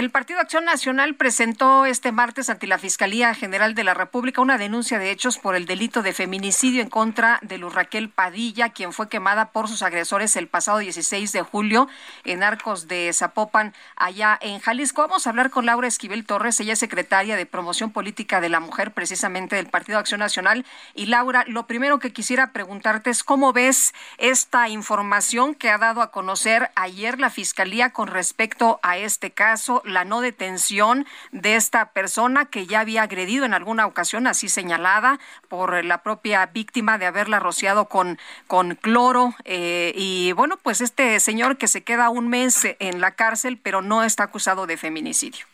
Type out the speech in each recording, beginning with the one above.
El Partido Acción Nacional presentó este martes ante la Fiscalía General de la República una denuncia de hechos por el delito de feminicidio en contra de Luz Raquel Padilla, quien fue quemada por sus agresores el pasado 16 de julio en Arcos de Zapopan, allá en Jalisco. Vamos a hablar con Laura Esquivel Torres, ella es secretaria de Promoción Política de la Mujer, precisamente del Partido Acción Nacional. Y Laura, lo primero que quisiera preguntarte es cómo ves esta información que ha dado a conocer ayer la Fiscalía con respecto a este caso la no detención de esta persona que ya había agredido en alguna ocasión, así señalada por la propia víctima de haberla rociado con, con cloro. Eh, y bueno, pues este señor que se queda un mes en la cárcel, pero no está acusado de feminicidio.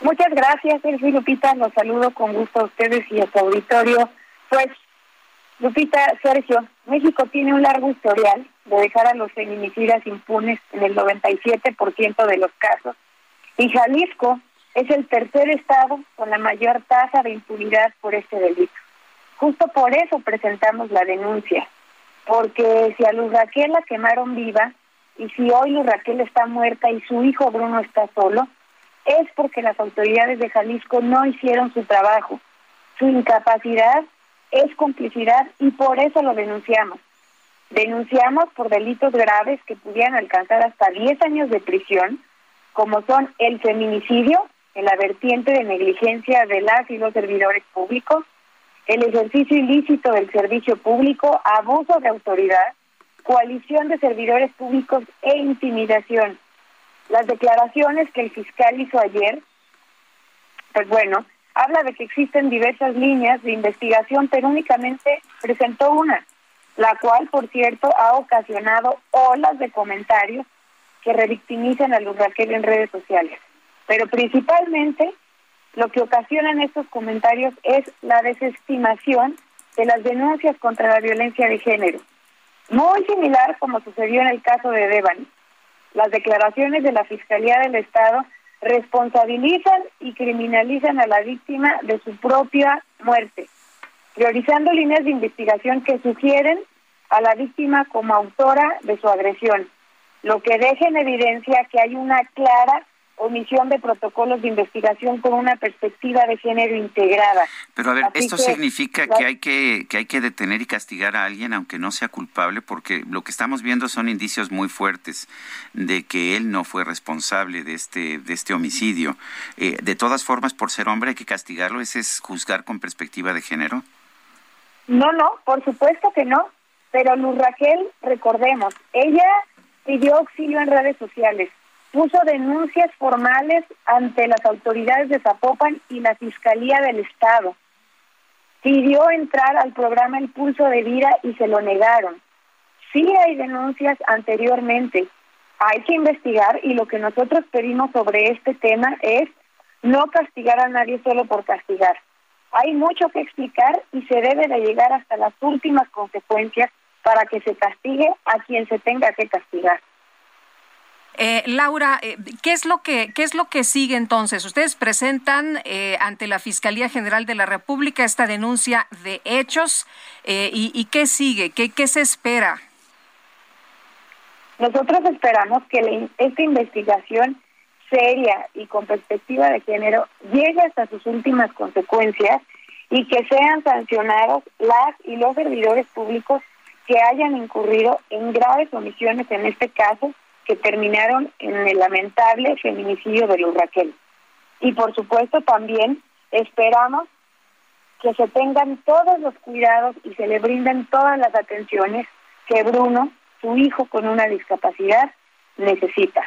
Muchas gracias, Sergio Lupita. Los saludo con gusto a ustedes y a auditorio. Pues, Lupita, Sergio, México tiene un largo historial de dejar a los feminicidas impunes en el 97% de los casos. Y Jalisco es el tercer estado con la mayor tasa de impunidad por este delito. Justo por eso presentamos la denuncia, porque si a Luz Raquel la quemaron viva y si hoy Luz Raquel está muerta y su hijo Bruno está solo, es porque las autoridades de Jalisco no hicieron su trabajo. Su incapacidad es complicidad y por eso lo denunciamos. Denunciamos por delitos graves que pudieran alcanzar hasta 10 años de prisión, como son el feminicidio, en la vertiente de negligencia de las y los servidores públicos, el ejercicio ilícito del servicio público, abuso de autoridad, coalición de servidores públicos e intimidación. Las declaraciones que el fiscal hizo ayer, pues bueno, habla de que existen diversas líneas de investigación, pero únicamente presentó una, la cual, por cierto, ha ocasionado olas de comentarios que revictimizan a Luz Raquel en redes sociales. Pero principalmente lo que ocasionan estos comentarios es la desestimación de las denuncias contra la violencia de género. Muy similar como sucedió en el caso de Devani. Las declaraciones de la Fiscalía del Estado responsabilizan y criminalizan a la víctima de su propia muerte priorizando líneas de investigación que sugieren a la víctima como autora de su agresión, lo que deja en evidencia que hay una clara omisión de protocolos de investigación con una perspectiva de género integrada. Pero a ver, esto significa que hay que que hay que detener y castigar a alguien aunque no sea culpable, porque lo que estamos viendo son indicios muy fuertes de que él no fue responsable de este de este homicidio. Eh, de todas formas, por ser hombre hay que castigarlo. ¿Ese es juzgar con perspectiva de género? No, no, por supuesto que no. Pero Luz Raquel, recordemos, ella pidió auxilio en redes sociales, puso denuncias formales ante las autoridades de Zapopan y la Fiscalía del Estado. Pidió entrar al programa El Pulso de Vida y se lo negaron. Sí hay denuncias anteriormente. Hay que investigar y lo que nosotros pedimos sobre este tema es no castigar a nadie solo por castigar. Hay mucho que explicar y se debe de llegar hasta las últimas consecuencias para que se castigue a quien se tenga que castigar. Eh, Laura, eh, ¿qué es lo que qué es lo que sigue entonces? Ustedes presentan eh, ante la Fiscalía General de la República esta denuncia de hechos y, y, qué sigue, qué qué se espera. Nosotros esperamos que esta investigación seria y con perspectiva de género llegue hasta sus últimas consecuencias y que sean sancionados las y los servidores públicos que hayan incurrido en graves omisiones en este caso que terminaron en el lamentable feminicidio de Luz Raquel. Y por supuesto también esperamos que se tengan todos los cuidados y se le brinden todas las atenciones que Bruno, su hijo con una discapacidad, necesita.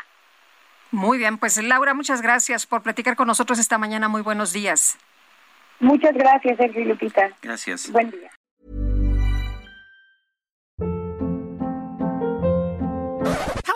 Muy bien, pues Laura, muchas gracias por platicar con nosotros esta mañana. Muy buenos días. Muchas gracias, Sergio Lupita. Gracias. Buen día.